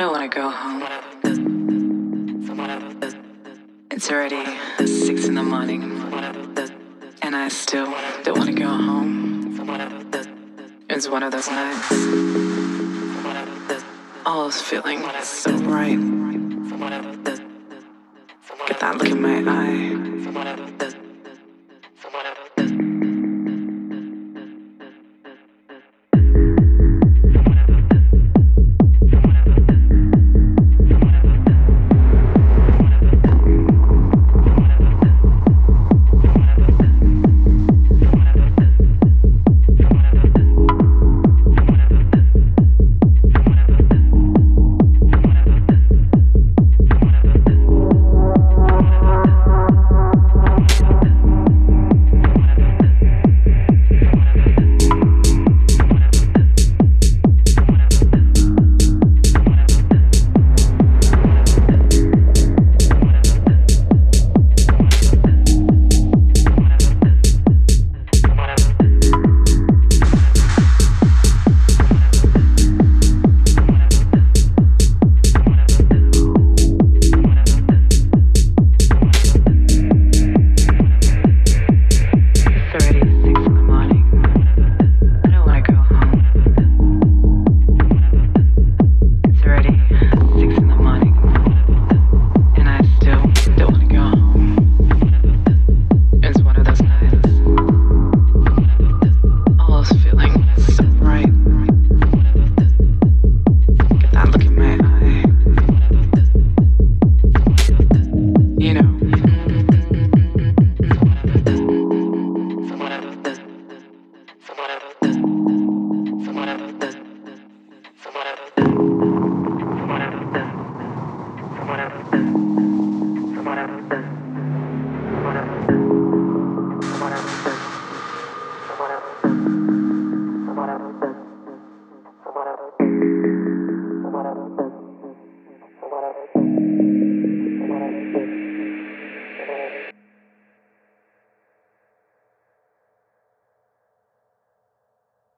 I don't want to go home. It's already six in the morning, and I still don't want to go home. It's one of those nights. All is feeling so right. Get that look in my eye.